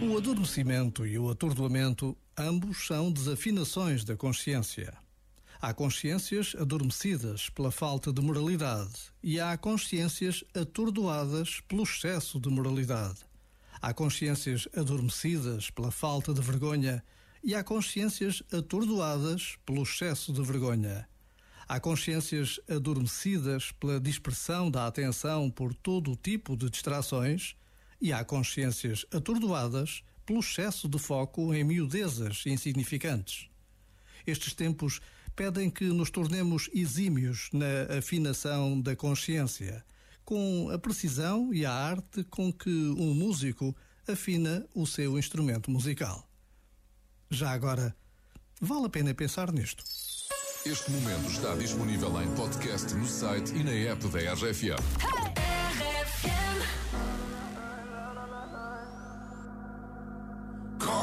O adormecimento e o atordoamento, ambos são desafinações da consciência. Há consciências adormecidas pela falta de moralidade e há consciências atordoadas pelo excesso de moralidade. Há consciências adormecidas pela falta de vergonha e há consciências atordoadas pelo excesso de vergonha. Há consciências adormecidas pela dispersão da atenção por todo o tipo de distrações e há consciências atordoadas pelo excesso de foco em miudezas insignificantes. Estes tempos pedem que nos tornemos exímios na afinação da consciência, com a precisão e a arte com que um músico afina o seu instrumento musical. Já agora, vale a pena pensar nisto. Este momento está disponível em podcast no site e na app da RFM.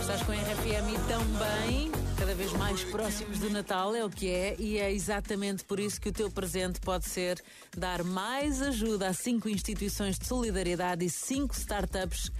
Estás com a RPM e tão bem cada vez mais próximos do Natal, é o que é, e é exatamente por isso que o teu presente pode ser dar mais ajuda a cinco instituições de solidariedade e cinco startups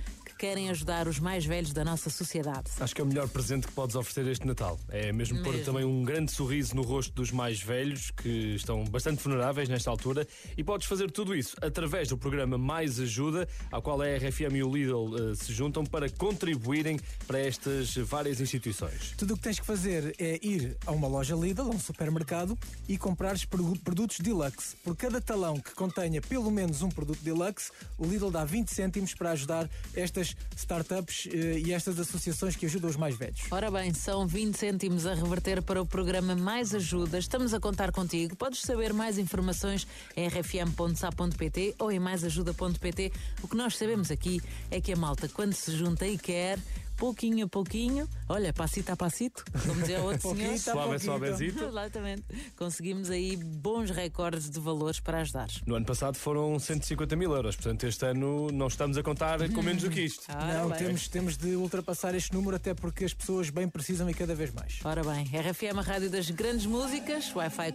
querem ajudar os mais velhos da nossa sociedade. Acho que é o melhor presente que podes oferecer este Natal. É mesmo, pôr Mesmo. também um grande sorriso no rosto dos mais velhos, que estão bastante vulneráveis nesta altura, e podes fazer tudo isso através do programa Mais Ajuda, ao qual a RFM e o Lidl eh, se juntam para contribuírem para estas várias instituições. Tudo o que tens que fazer é ir a uma loja Lidl, a um supermercado, e comprares produ- produtos deluxe. Por cada talão que contenha pelo menos um produto deluxe, o Lidl dá 20 cêntimos para ajudar estas startups eh, e estas associações que ajudam os mais velhos. Ora bem, são 20 cêntimos a reverter para o programa Mais Ajuda. Estamos a contar contigo. Podes saber mais informações em rfm.sa.pt ou em maisajuda.pt. O que nós sabemos aqui é que a malta, quando se junta e quer, pouquinho a pouquinho, olha, passito a passito, como dizia o outro senhor. Suave, suavezito. Exatamente. Conseguimos aí bons recordes de valores para ajudar. No ano passado foram 150 mil euros, portanto este ano não estamos a contar com menos do que isto. Ora Não, bem. temos, temos de ultrapassar este número até porque as pessoas bem precisam e cada vez mais. Ora bem, RFM, a rádio das grandes músicas, Wi-Fi